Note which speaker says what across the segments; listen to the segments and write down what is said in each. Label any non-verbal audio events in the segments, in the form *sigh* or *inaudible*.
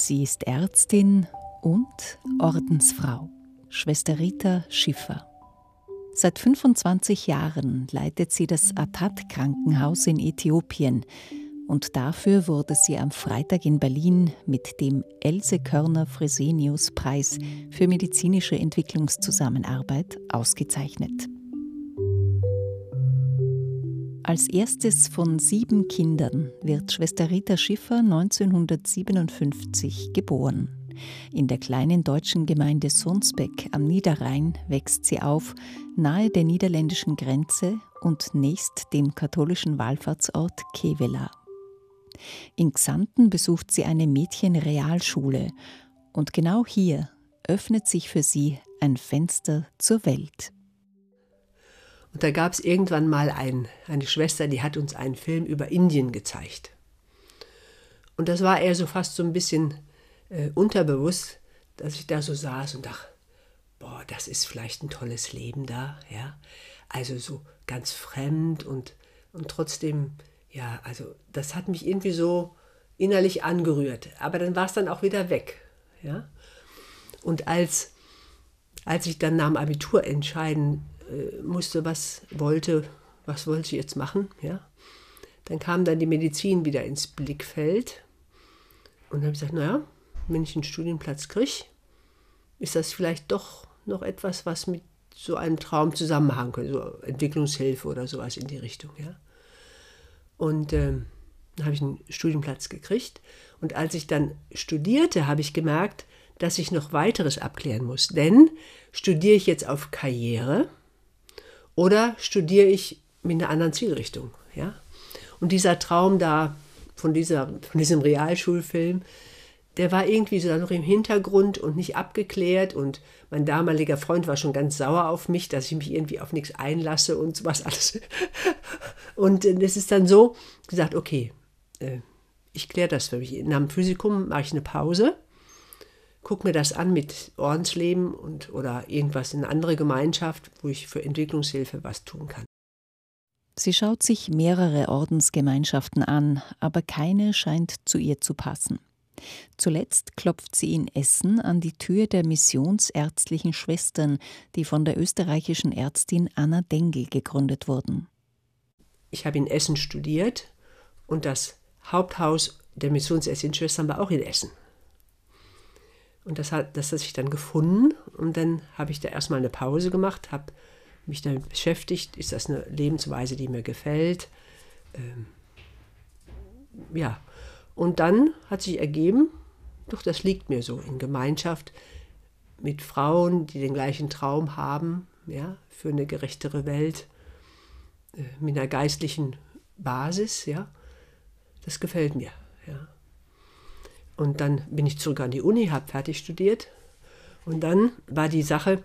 Speaker 1: Sie ist Ärztin und Ordensfrau, Schwester Rita Schiffer. Seit 25 Jahren leitet sie das Atat-Krankenhaus in Äthiopien und dafür wurde sie am Freitag in Berlin mit dem Else Körner-Fresenius-Preis für medizinische Entwicklungszusammenarbeit ausgezeichnet. Als erstes von sieben Kindern wird Schwester Rita Schiffer 1957 geboren. In der kleinen deutschen Gemeinde Sonsbeck am Niederrhein wächst sie auf, nahe der niederländischen Grenze und nächst dem katholischen Wallfahrtsort Kevela. In Xanten besucht sie eine Mädchenrealschule und genau hier öffnet sich für sie ein Fenster zur Welt.
Speaker 2: Und da gab es irgendwann mal ein, eine Schwester, die hat uns einen Film über Indien gezeigt. Und das war eher so fast so ein bisschen äh, unterbewusst, dass ich da so saß und dachte, boah, das ist vielleicht ein tolles Leben da, ja. Also so ganz fremd und, und trotzdem, ja, also das hat mich irgendwie so innerlich angerührt. Aber dann war es dann auch wieder weg, ja. Und als, als ich dann nach dem Abitur entscheiden musste, was wollte, was wollte ich jetzt machen, ja. Dann kam dann die Medizin wieder ins Blickfeld und habe ich gesagt, naja, wenn ich einen Studienplatz kriege, ist das vielleicht doch noch etwas, was mit so einem Traum zusammenhängen könnte, so Entwicklungshilfe oder sowas in die Richtung, ja. Und ähm, dann habe ich einen Studienplatz gekriegt. Und als ich dann studierte, habe ich gemerkt, dass ich noch weiteres abklären muss. Denn studiere ich jetzt auf Karriere, oder studiere ich mit einer anderen Zielrichtung? Ja? Und dieser Traum da von, dieser, von diesem Realschulfilm, der war irgendwie so noch im Hintergrund und nicht abgeklärt. Und mein damaliger Freund war schon ganz sauer auf mich, dass ich mich irgendwie auf nichts einlasse und sowas *laughs* alles. Und es ist dann so gesagt, okay, äh, ich kläre das für mich. Nach dem Physikum mache ich eine Pause gucke mir das an mit Ordensleben und, oder irgendwas in eine andere Gemeinschaft, wo ich für Entwicklungshilfe was tun kann.
Speaker 1: Sie schaut sich mehrere Ordensgemeinschaften an, aber keine scheint zu ihr zu passen. Zuletzt klopft sie in Essen an die Tür der Missionsärztlichen Schwestern, die von der österreichischen Ärztin Anna Dengel gegründet wurden.
Speaker 2: Ich habe in Essen studiert und das Haupthaus der Missionsärztlichen Schwestern war auch in Essen. Und das hat, das hat sich dann gefunden und dann habe ich da erstmal eine Pause gemacht, habe mich damit beschäftigt, ist das eine Lebensweise, die mir gefällt. Ähm, ja, und dann hat sich ergeben, doch das liegt mir so in Gemeinschaft mit Frauen, die den gleichen Traum haben, ja, für eine gerechtere Welt, äh, mit einer geistlichen Basis, ja, das gefällt mir, ja. Und dann bin ich zurück an die Uni, habe fertig studiert. Und dann war die Sache,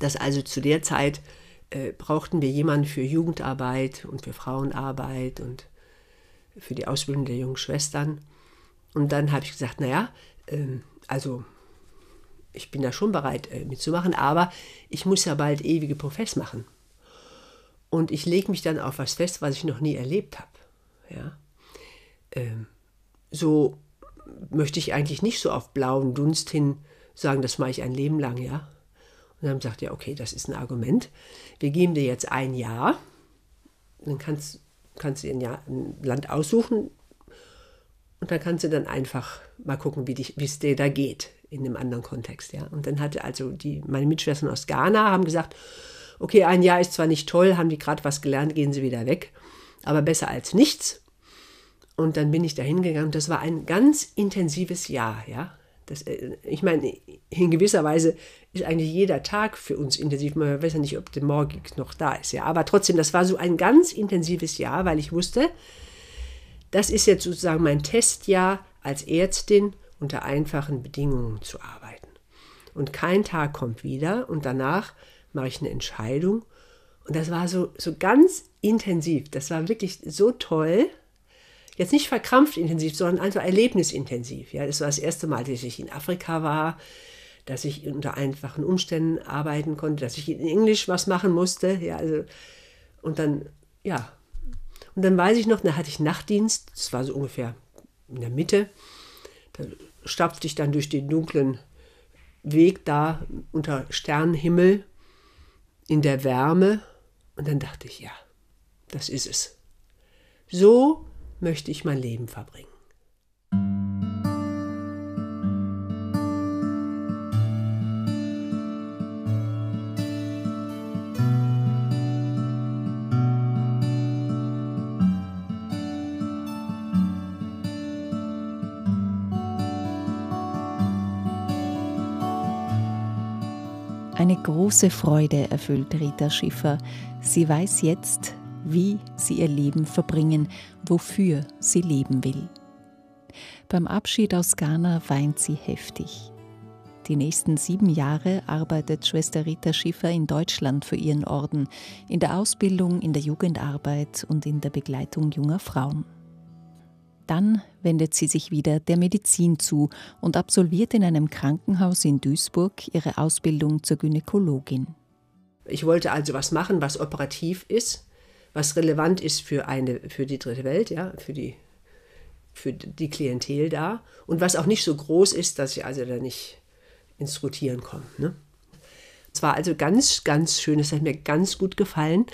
Speaker 2: dass also zu der Zeit äh, brauchten wir jemanden für Jugendarbeit und für Frauenarbeit und für die Ausbildung der jungen Schwestern. Und dann habe ich gesagt, naja, äh, also ich bin da schon bereit äh, mitzumachen, aber ich muss ja bald ewige Profess machen. Und ich lege mich dann auf was fest, was ich noch nie erlebt habe. Ja? Ähm, so möchte ich eigentlich nicht so auf blauen Dunst hin sagen, das mache ich ein Leben lang, ja. Und dann sagt er, okay, das ist ein Argument. Wir geben dir jetzt ein Jahr. Dann kannst, kannst du ein, Jahr, ein Land aussuchen und dann kannst du dann einfach mal gucken, wie es dir da geht in einem anderen Kontext, ja. Und dann hatte also die, meine Mitschwestern aus Ghana haben gesagt, okay, ein Jahr ist zwar nicht toll, haben die gerade was gelernt, gehen sie wieder weg, aber besser als nichts. Und dann bin ich da hingegangen. Das war ein ganz intensives Jahr, ja. Das, äh, ich meine, in gewisser Weise ist eigentlich jeder Tag für uns intensiv. Man weiß ja nicht, ob der Morgen noch da ist, ja. Aber trotzdem, das war so ein ganz intensives Jahr, weil ich wusste, das ist jetzt sozusagen mein Testjahr als Ärztin unter einfachen Bedingungen zu arbeiten. Und kein Tag kommt wieder und danach mache ich eine Entscheidung. Und das war so, so ganz intensiv. Das war wirklich so toll jetzt nicht verkrampft intensiv, sondern einfach erlebnisintensiv. Ja, das war das erste Mal, dass ich in Afrika war, dass ich unter einfachen Umständen arbeiten konnte, dass ich in Englisch was machen musste. Ja, also, und dann, ja. Und dann weiß ich noch, da hatte ich Nachtdienst, das war so ungefähr in der Mitte. Da stapfte ich dann durch den dunklen Weg da unter Sternenhimmel in der Wärme und dann dachte ich, ja, das ist es. So möchte ich mein Leben verbringen.
Speaker 1: Eine große Freude erfüllt Rita Schiffer. Sie weiß jetzt, wie sie ihr Leben verbringen, wofür sie leben will. Beim Abschied aus Ghana weint sie heftig. Die nächsten sieben Jahre arbeitet Schwester Rita Schiffer in Deutschland für ihren Orden, in der Ausbildung, in der Jugendarbeit und in der Begleitung junger Frauen. Dann wendet sie sich wieder der Medizin zu und absolviert in einem Krankenhaus in Duisburg ihre Ausbildung zur Gynäkologin.
Speaker 2: Ich wollte also was machen, was operativ ist, was relevant ist für, eine, für die dritte Welt, ja, für die, für die Klientel da und was auch nicht so groß ist, dass ich also da nicht ins Rotieren komme. Ne? Es war also ganz, ganz schön, es hat mir ganz gut gefallen,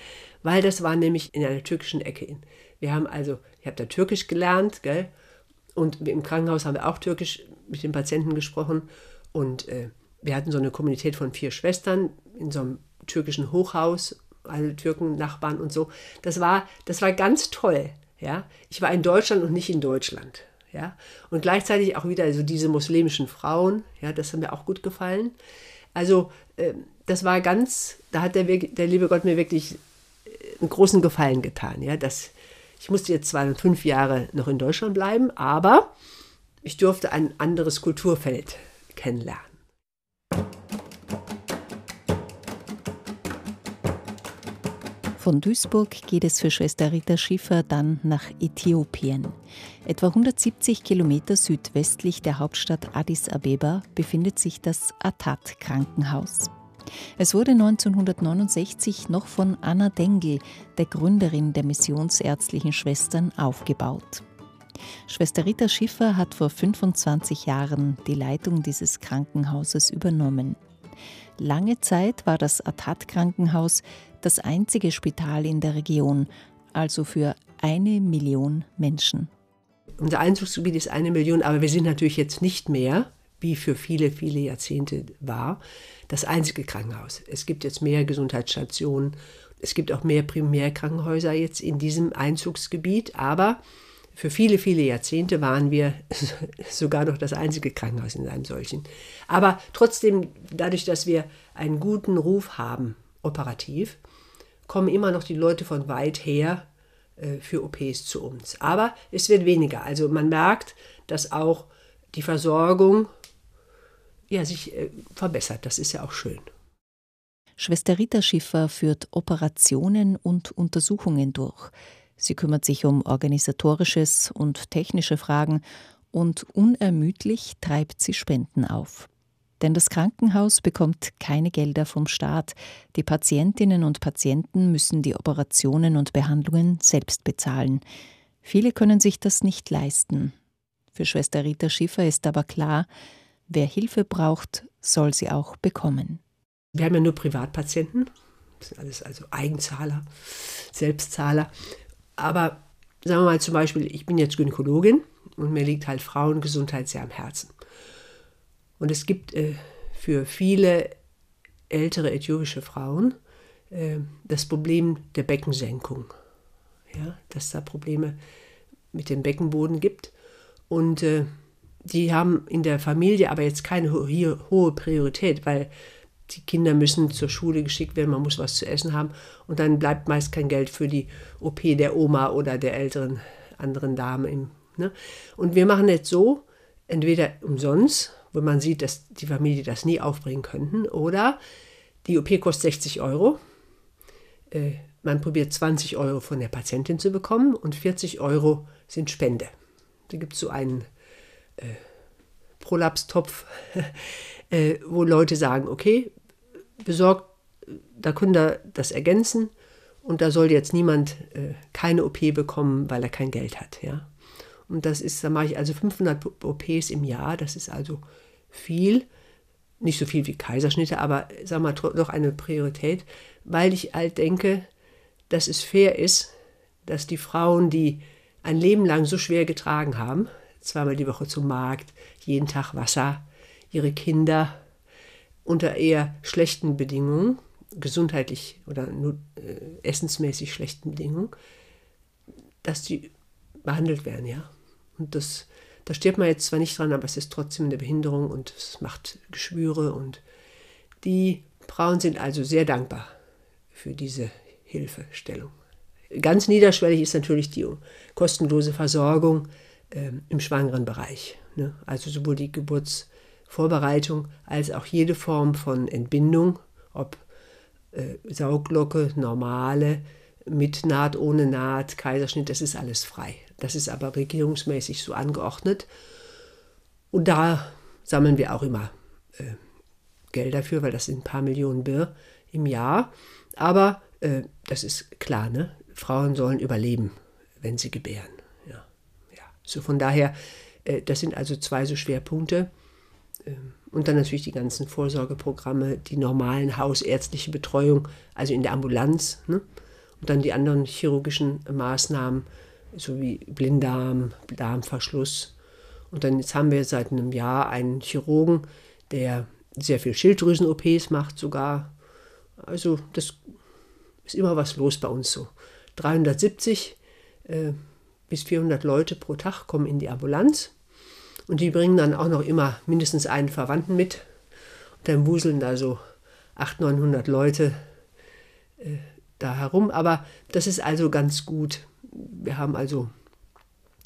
Speaker 2: weil das war nämlich in einer türkischen Ecke. Wir haben also ich habe da Türkisch gelernt, gell? Und im Krankenhaus haben wir auch Türkisch mit den Patienten gesprochen. Und äh, wir hatten so eine Kommunität von vier Schwestern in so einem türkischen Hochhaus, alle Türken, Nachbarn und so. Das war, das war ganz toll. Ja? Ich war in Deutschland und nicht in Deutschland. Ja? Und gleichzeitig auch wieder so diese muslimischen Frauen, ja, das hat mir auch gut gefallen. Also äh, das war ganz, da hat der, der liebe Gott mir wirklich äh, einen großen Gefallen getan, ja, dass ich musste jetzt zwar fünf Jahre noch in Deutschland bleiben, aber ich durfte ein anderes Kulturfeld kennenlernen.
Speaker 1: Von Duisburg geht es für Schwester Rita Schiffer dann nach Äthiopien. Etwa 170 Kilometer südwestlich der Hauptstadt Addis Abeba befindet sich das Atat Krankenhaus. Es wurde 1969 noch von Anna Dengel, der Gründerin der Missionsärztlichen Schwestern, aufgebaut. Schwester Rita Schiffer hat vor 25 Jahren die Leitung dieses Krankenhauses übernommen. Lange Zeit war das Atat-Krankenhaus das einzige Spital in der Region, also für eine Million Menschen.
Speaker 2: Unser Einzugsgebiet ist eine Million, aber wir sind natürlich jetzt nicht mehr, wie für viele, viele Jahrzehnte war, das einzige Krankenhaus. Es gibt jetzt mehr Gesundheitsstationen, es gibt auch mehr Primärkrankenhäuser jetzt in diesem Einzugsgebiet, aber für viele, viele Jahrzehnte waren wir *laughs* sogar noch das einzige Krankenhaus in einem solchen. Aber trotzdem, dadurch, dass wir einen guten Ruf haben, operativ, kommen immer noch die Leute von weit her äh, für OPs zu uns. Aber es wird weniger. Also man merkt, dass auch die Versorgung ja, sich äh, verbessert. Das ist ja auch schön.
Speaker 1: Schwester Rita Schiffer führt Operationen und Untersuchungen durch. Sie kümmert sich um organisatorisches und technische Fragen und unermüdlich treibt sie Spenden auf. Denn das Krankenhaus bekommt keine Gelder vom Staat. Die Patientinnen und Patienten müssen die Operationen und Behandlungen selbst bezahlen. Viele können sich das nicht leisten. Für Schwester Rita Schiffer ist aber klar, Wer Hilfe braucht, soll sie auch bekommen.
Speaker 2: Wir haben ja nur Privatpatienten. Das sind alles also Eigenzahler, Selbstzahler. Aber sagen wir mal zum Beispiel, ich bin jetzt Gynäkologin und mir liegt halt Frauengesundheit sehr am Herzen. Und es gibt äh, für viele ältere äthiopische Frauen äh, das Problem der Beckensenkung. Ja, dass da Probleme mit dem Beckenboden gibt. Und äh, die haben in der Familie aber jetzt keine ho hohe Priorität, weil die Kinder müssen zur Schule geschickt werden, man muss was zu essen haben und dann bleibt meist kein Geld für die OP der Oma oder der älteren anderen Dame. Im, ne? Und wir machen jetzt so, entweder umsonst, wo man sieht, dass die Familie das nie aufbringen könnten, oder die OP kostet 60 Euro. Äh, man probiert 20 Euro von der Patientin zu bekommen und 40 Euro sind Spende. Da gibt es so einen äh, Prolapstopf, *laughs* äh, wo Leute sagen, okay, besorgt, da können da das ergänzen und da soll jetzt niemand äh, keine OP bekommen, weil er kein Geld hat. Ja? Und das ist, da mache ich also 500 OPs im Jahr. Das ist also viel. Nicht so viel wie Kaiserschnitte, aber sag mal, doch eine Priorität, weil ich halt denke, dass es fair ist, dass die Frauen, die ein Leben lang so schwer getragen haben, zweimal die Woche zum Markt, jeden Tag Wasser, ihre Kinder unter eher schlechten Bedingungen, gesundheitlich oder nur, äh, essensmäßig schlechten Bedingungen, dass die behandelt werden, ja. Und das, da stirbt man jetzt zwar nicht dran, aber es ist trotzdem eine Behinderung und es macht Geschwüre und die Frauen sind also sehr dankbar für diese Hilfestellung. Ganz niederschwellig ist natürlich die kostenlose Versorgung äh, im schwangeren Bereich. Ne? Also sowohl die Geburtsvorbereitung als auch jede Form von Entbindung, ob äh, Sauglocke, normale, mit Naht, ohne Naht, Kaiserschnitt, das ist alles frei. Das ist aber regierungsmäßig so angeordnet. Und da sammeln wir auch immer äh, Geld dafür, weil das sind ein paar Millionen Birr im Jahr. Aber äh, das ist klar, ne? Frauen sollen überleben, wenn sie gebären. Ja, ja. So von daher, äh, das sind also zwei so Schwerpunkte. Ähm, und dann natürlich die ganzen Vorsorgeprogramme, die normalen hausärztliche Betreuung, also in der Ambulanz. Ne? Und dann die anderen chirurgischen Maßnahmen, sowie Blinddarm, Darmverschluss. Und dann jetzt haben wir seit einem Jahr einen Chirurgen, der sehr viel Schilddrüsen-OPs macht sogar. Also das ist immer was los bei uns so. 370 äh, bis 400 Leute pro Tag kommen in die Ambulanz und die bringen dann auch noch immer mindestens einen Verwandten mit. Und dann wuseln da so 800, 900 Leute äh, da herum. Aber das ist also ganz gut. Wir haben also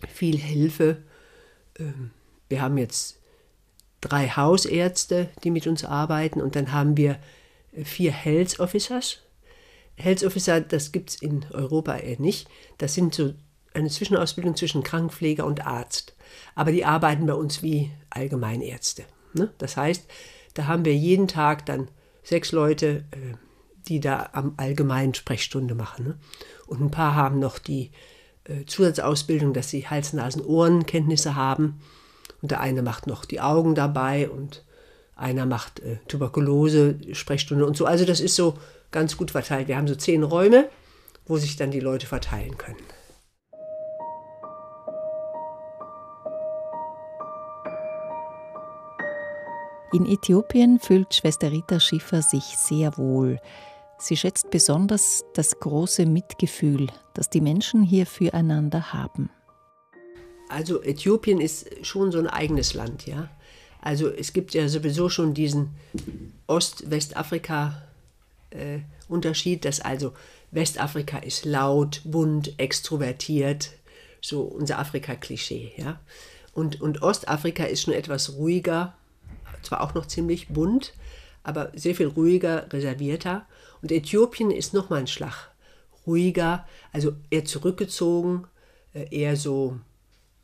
Speaker 2: viel Hilfe. Ähm, wir haben jetzt drei Hausärzte, die mit uns arbeiten und dann haben wir äh, vier Health Officers. Health Officer, das gibt es in Europa eher nicht. Das sind so eine Zwischenausbildung zwischen Krankenpfleger und Arzt. Aber die arbeiten bei uns wie Allgemeinärzte. Ne? Das heißt, da haben wir jeden Tag dann sechs Leute, äh, die da am allgemeinen Sprechstunde machen. Ne? Und ein paar haben noch die äh, Zusatzausbildung, dass sie Hals-, Nasen-, Ohrenkenntnisse haben. Und der eine macht noch die Augen dabei und einer macht äh, Tuberkulose, Sprechstunde und so. Also das ist so ganz gut verteilt. Wir haben so zehn Räume, wo sich dann die Leute verteilen können.
Speaker 1: In Äthiopien fühlt Schwester Rita Schiffer sich sehr wohl. Sie schätzt besonders das große Mitgefühl, das die Menschen hier füreinander haben.
Speaker 2: Also Äthiopien ist schon so ein eigenes Land, ja. Also es gibt ja sowieso schon diesen Ost-Westafrika-Unterschied, dass also Westafrika ist laut, bunt, extrovertiert, so unser Afrika-Klischee, ja. Und, und Ostafrika ist schon etwas ruhiger, zwar auch noch ziemlich bunt, aber sehr viel ruhiger, reservierter. Und Äthiopien ist nochmal ein Schlag ruhiger, also eher zurückgezogen, äh, eher so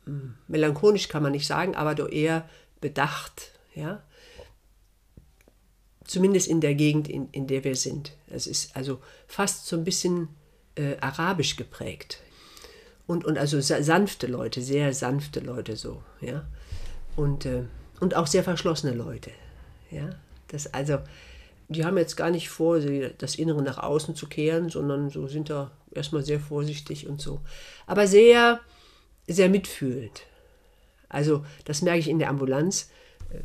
Speaker 2: hm, melancholisch kann man nicht sagen, aber doch eher bedacht, ja. Zumindest in der Gegend, in, in der wir sind. Es ist also fast so ein bisschen äh, arabisch geprägt. Und, und also sanfte Leute, sehr sanfte Leute so, ja. Und, äh, und auch sehr verschlossene Leute, ja. Das also, die haben jetzt gar nicht vor, das Innere nach außen zu kehren, sondern so sind da erstmal sehr vorsichtig und so. Aber sehr, sehr mitfühlend. Also, das merke ich in der Ambulanz. Äh,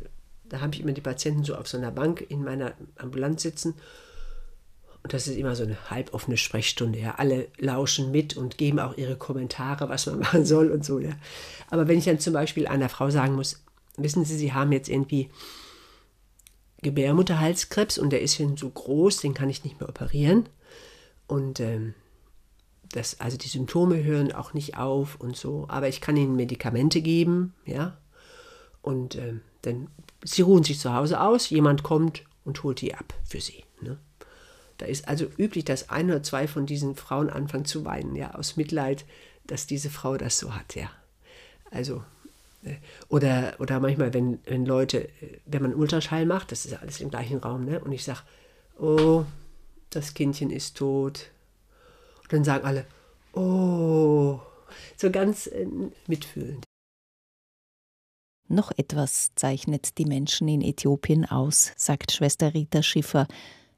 Speaker 2: da habe ich immer die Patienten so auf so einer Bank in meiner Ambulanz sitzen. Und das ist immer so eine halboffene Sprechstunde. Ja. Alle lauschen mit und geben auch ihre Kommentare, was man *laughs* machen soll und so. Ja. Aber wenn ich dann zum Beispiel einer Frau sagen muss, wissen Sie, Sie haben jetzt irgendwie Gebärmutterhalskrebs und der ist schon so groß, den kann ich nicht mehr operieren. Und ähm, das, also die Symptome hören auch nicht auf und so, aber ich kann ihnen Medikamente geben, ja. Und ähm, dann, sie ruhen sich zu Hause aus, jemand kommt und holt die ab für sie. Ne? Da ist also üblich, dass ein oder zwei von diesen Frauen anfangen zu weinen, ja, aus Mitleid, dass diese Frau das so hat, ja. Also oder, oder manchmal, wenn, wenn Leute, wenn man Ultraschall macht, das ist ja alles im gleichen Raum, ne? und ich sage, oh, das Kindchen ist tot. Und dann sagen alle, oh, so ganz äh, mitfühlend.
Speaker 1: Noch etwas zeichnet die Menschen in Äthiopien aus, sagt Schwester Rita Schiffer,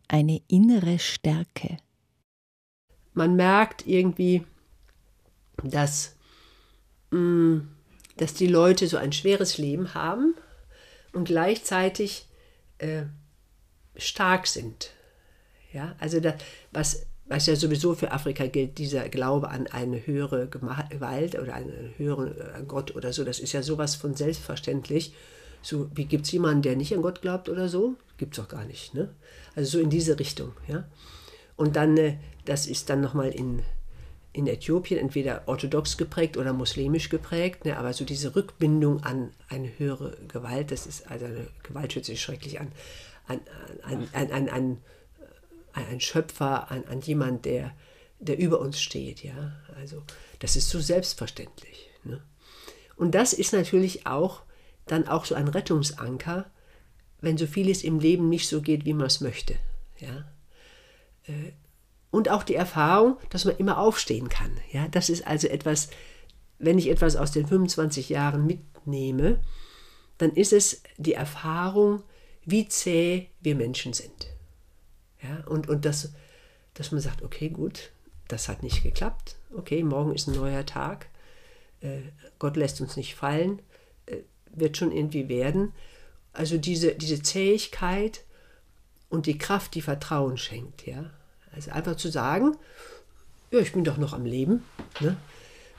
Speaker 1: eine innere Stärke.
Speaker 2: Man merkt irgendwie, dass, mh, mm, dass die Leute so ein schweres Leben haben und gleichzeitig äh, stark sind. Ja, also das, was, was ja sowieso für Afrika gilt, dieser Glaube an eine höhere Gewalt oder einen höheren äh, Gott oder so, das ist ja sowas von selbstverständlich. So, wie gibt es jemanden, der nicht an Gott glaubt oder so? Gibt es auch gar nicht. Ne? Also so in diese Richtung. Ja? Und dann, äh, das ist dann nochmal in, in Äthiopien entweder orthodox geprägt oder muslimisch geprägt, ne? aber so diese Rückbindung an eine höhere Gewalt, das ist, also eine Gewalt hört sich schrecklich an, an, an, an, an, an an einen Schöpfer, an, an jemand, der, der über uns steht. Ja? Also das ist so selbstverständlich. Ne? Und das ist natürlich auch dann auch so ein Rettungsanker, wenn so vieles im Leben nicht so geht, wie man es möchte. Ja? Äh, und auch die Erfahrung, dass man immer aufstehen kann. Ja? Das ist also etwas, wenn ich etwas aus den 25 Jahren mitnehme, dann ist es die Erfahrung, wie zäh wir Menschen sind. Ja, und und das, dass man sagt, okay, gut, das hat nicht geklappt. Okay, morgen ist ein neuer Tag. Äh, Gott lässt uns nicht fallen. Äh, wird schon irgendwie werden. Also diese, diese Zähigkeit und die Kraft, die Vertrauen schenkt. Ja? Also einfach zu sagen, ja, ich bin doch noch am Leben. Ne?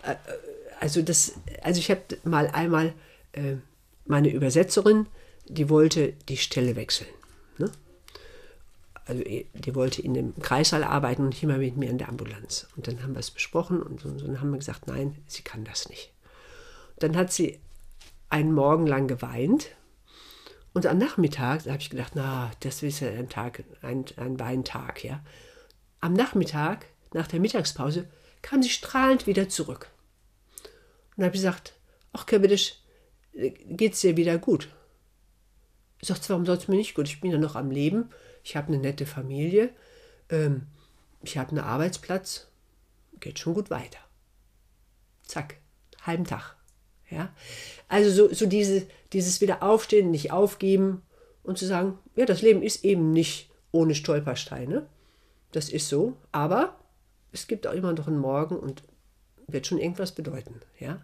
Speaker 2: Äh, also, das, also ich habe mal einmal äh, meine Übersetzerin, die wollte die Stelle wechseln. Ne? also eh, die wollte in dem Kreissaal arbeiten und nicht immer mit mir in der Ambulanz. Und dann haben wir es besprochen und, dann haben wir gesagt, nein, sie kann das nicht. Dann hat sie einen Morgen lang geweint und am Nachmittag, habe ich gedacht, na, das ist ja ein Tag, ein, ein Weintag, ja. Am Nachmittag, nach der Mittagspause, kam sie strahlend wieder zurück. Und habe gesagt, ach, Kerbedisch, geht's dir wieder gut? Ich sagte, warum soll es mir nicht gut? Ich bin ja noch am Leben ich habe eine nette Familie, ähm, ich habe einen Arbeitsplatz, geht schon gut weiter. Zack, halben Tag. Ja? Also so, so diese, dieses Wiederaufstehen, nicht aufgeben und zu sagen, ja, das Leben ist eben nicht ohne Stolpersteine. Das ist so, aber es gibt auch immer noch einen Morgen und wird schon irgendwas bedeuten. Ja?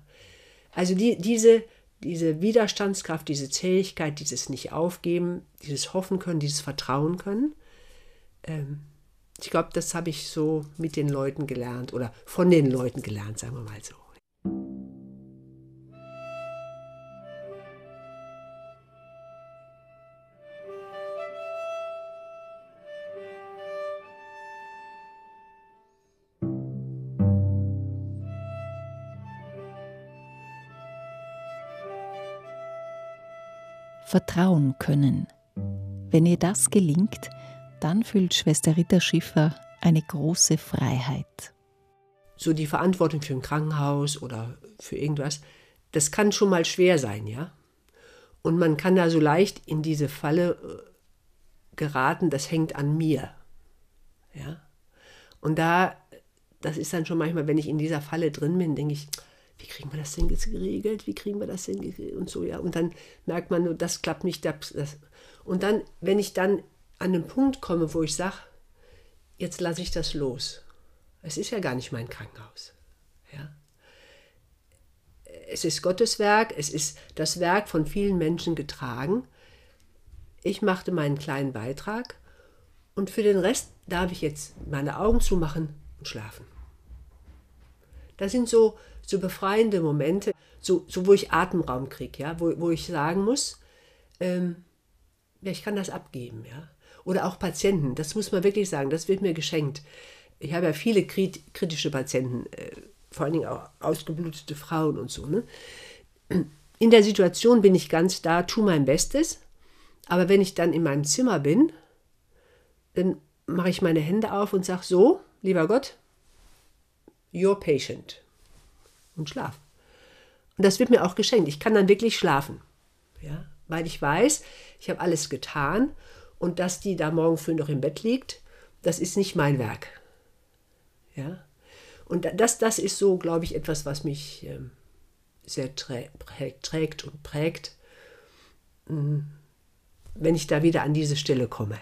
Speaker 2: Also die, diese, diese Widerstandskraft, diese Zähigkeit, dieses Nicht-Aufgeben, dieses Hoffen können, dieses Vertrauen können. Ähm, ich glaube, das habe ich so mit den Leuten gelernt oder von den Leuten gelernt, sagen wir mal so.
Speaker 1: Vertrauen können. Wenn ihr das gelingt, dann fühlt Schwester Ritter Schiffer eine große Freiheit.
Speaker 2: So die Verantwortung für ein Krankenhaus oder für irgendwas, das kann schon mal schwer sein, ja. Und man kann da so leicht in diese Falle äh, geraten, das hängt an mir. Ja. Und da, das ist dann schon manchmal, wenn ich in dieser Falle drin bin, denke ich, wie kriegen wir das denn jetzt geregelt? Wie kriegen wir das denn und so, ja. Und dann merkt man, das klappt nicht. Das, das. Und dann, wenn ich dann an den Punkt komme, wo ich sage, jetzt lasse ich das los. Es ist ja gar nicht mein Krankenhaus. Ja. Es ist Gottes Werk, es ist das Werk von vielen Menschen getragen. Ich machte meinen kleinen Beitrag und für den Rest darf ich jetzt meine Augen zumachen und schlafen. Das sind so, so befreiende Momente, so, so wo ich Atemraum kriege, ja, wo, wo ich sagen muss, ähm, ja, ich kann das abgeben, ja. Oder auch Patienten, das muss man wirklich sagen, das wird mir geschenkt. Ich habe ja viele kritische Patienten, äh, vor allen Dingen auch ausgeblutete Frauen und so. Ne? In der Situation bin ich ganz da, tue mein Bestes, aber wenn ich dann in meinem Zimmer bin, dann mache ich meine Hände auf und sage so, lieber Gott, your patient und schlaf. Und das wird mir auch geschenkt. Ich kann dann wirklich schlafen. Ja? Weil ich weiß, ich habe alles getan und dass die da morgen früh noch im Bett liegt, das ist nicht mein Werk. Ja? Und das, das ist so, glaube ich, etwas, was mich ähm, sehr trägt und prägt. hm, wenn ich da wieder an diese Stelle komme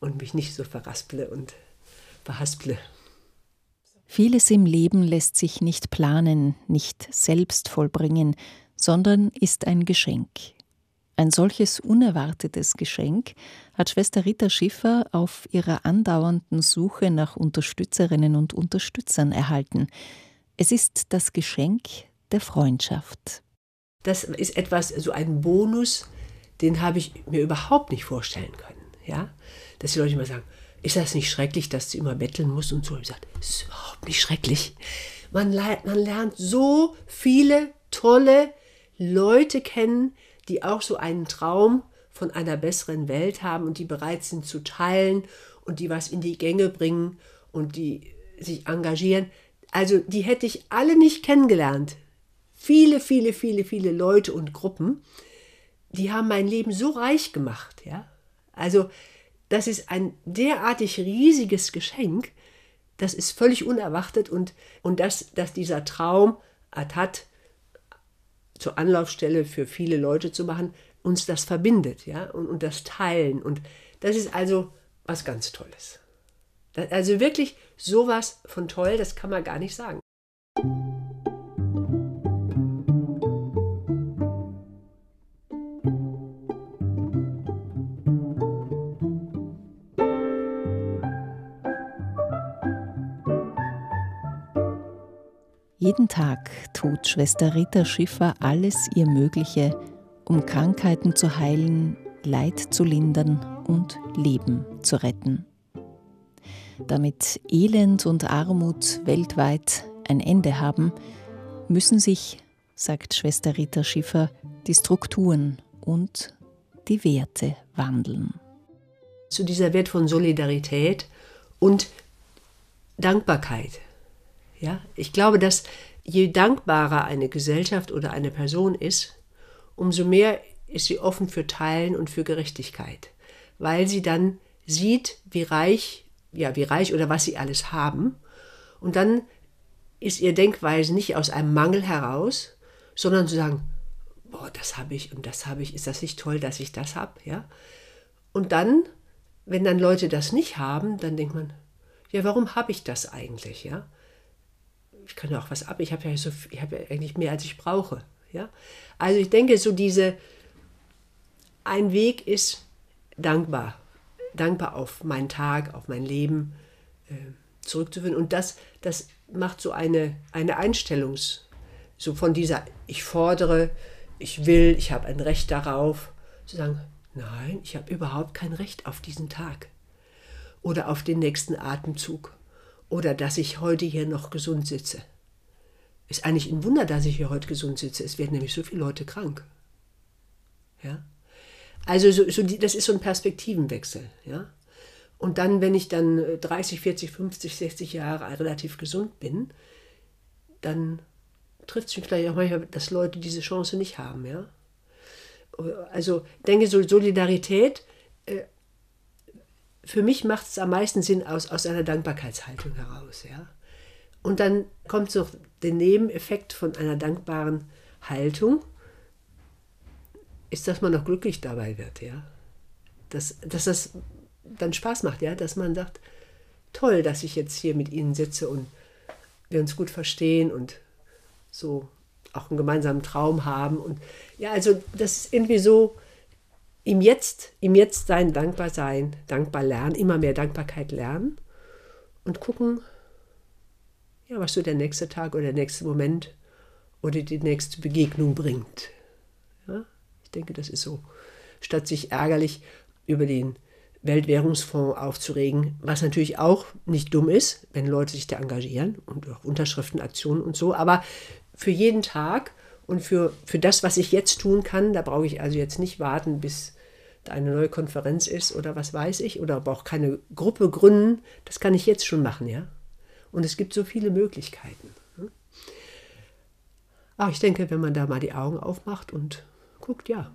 Speaker 2: und mich nicht so verrasple und verhasple.
Speaker 1: Vieles im Leben lässt sich nicht planen, nicht selbst vollbringen, sondern ist ein Geschenk. Ein solches unerwartetes Geschenk hat Schwester Rita Schiffer auf ihrer andauernden Suche nach Unterstützerinnen und Unterstützern erhalten. Es ist das Geschenk der Freundschaft.
Speaker 2: Das ist etwas, so ein Bonus, den habe ich mir überhaupt nicht vorstellen können. Ja? Dass die Leute immer sagen, ist das nicht schrecklich, dass du immer betteln musst und so? Ich sage, das ist überhaupt nicht schrecklich. Man, man lernt so viele tolle Leute kennen, die auch so einen Traum von einer besseren Welt haben und die bereit sind zu teilen und die was in die Gänge bringen und die sich engagieren. Also die hätte ich alle nicht kennengelernt. Viele, viele, viele, viele Leute und Gruppen, die haben mein Leben so reich gemacht. Ja? Also das ist ein derartig riesiges Geschenk, das ist völlig unerwartet und, und dass, dass dieser Traum Atat zur Anlaufstelle für viele Leute zu machen, uns das verbindet, ja, und, und das Teilen. Und das ist also was ganz Tolles. Also wirklich sowas von toll, das kann man gar nicht sagen.
Speaker 1: Jeden Tag tut Schwester Rita Schiffer alles ihr Mögliche, um Krankheiten zu heilen, Leid zu lindern und Leben zu retten. Damit Elend und Armut weltweit ein Ende haben, müssen sich, sagt Schwester Rita Schiffer, die Strukturen und die Werte wandeln.
Speaker 2: Zu dieser Wert von Solidarität und Dankbarkeit ja, ich glaube, dass je dankbarer eine Gesellschaft oder eine Person ist, umso mehr ist sie offen für Teilen und für Gerechtigkeit, weil sie dann sieht, wie reich, ja, wie reich oder was sie alles haben. Und dann ist ihr Denkweise nicht aus einem Mangel heraus, sondern zu sagen, boah, das habe ich und das habe ich, ist das nicht toll, dass ich das habe, ja? Und dann, wenn dann Leute das nicht haben, dann denkt man, ja, warum habe ich das eigentlich, ja? Ich kann ja auch was ab, ich habe ja, so, habe ja eigentlich mehr, als ich brauche. Ja? Also ich denke, so diese, ein Weg ist dankbar, dankbar auf meinen Tag, auf mein Leben äh, zurückzuführen. Und das, das macht so eine, eine Einstellungs, so von dieser, ich fordere, ich will, ich habe ein Recht darauf, zu sagen, nein, ich habe überhaupt kein Recht auf diesen Tag oder auf den nächsten Atemzug oder dass ich heute hier noch gesund sitze. Ist eigentlich ein Wunder, dass ich hier heute gesund sitze. Es werden nämlich so viele Leute krank. Ja? Also so, so die, das ist so ein Perspektivenwechsel. Ja? Und dann, wenn ich dann 30, 40, 50, 60 Jahre relativ gesund bin, dann trifft es mich vielleicht auch manchmal, dass Leute diese Chance nicht haben. Ja? Also denke, so Solidarität äh, für mich macht es am meisten Sinn aus, aus einer Dankbarkeitshaltung heraus. Ja? Und dann kommt noch der Nebeneffekt von einer dankbaren Haltung, ist, dass man noch glücklich dabei wird. Ja? Dass, dass das dann Spaß macht, ja? dass man sagt, toll, dass ich jetzt hier mit Ihnen sitze und wir uns gut verstehen und so auch einen gemeinsamen Traum haben. Und ja, also das ist irgendwie so, im Jetzt, im Jetzt sein, dankbar sein, dankbar lernen, immer mehr Dankbarkeit lernen und gucken, ja, was so der nächste Tag oder der nächste Moment oder die nächste Begegnung bringt. Ja, ich denke, das ist so. Statt sich ärgerlich über den Weltwährungsfonds aufzuregen, was natürlich auch nicht dumm ist, wenn Leute sich da engagieren und auch Unterschriftenaktionen und so, aber für jeden Tag und für, für das, was ich jetzt tun kann, da brauche ich also jetzt nicht warten, bis eine neue Konferenz ist oder was weiß ich, oder aber auch keine Gruppe gründen, das kann ich jetzt schon machen, ja. Und es gibt so viele Möglichkeiten. Aber ich denke, wenn man da mal die Augen aufmacht und guckt, ja,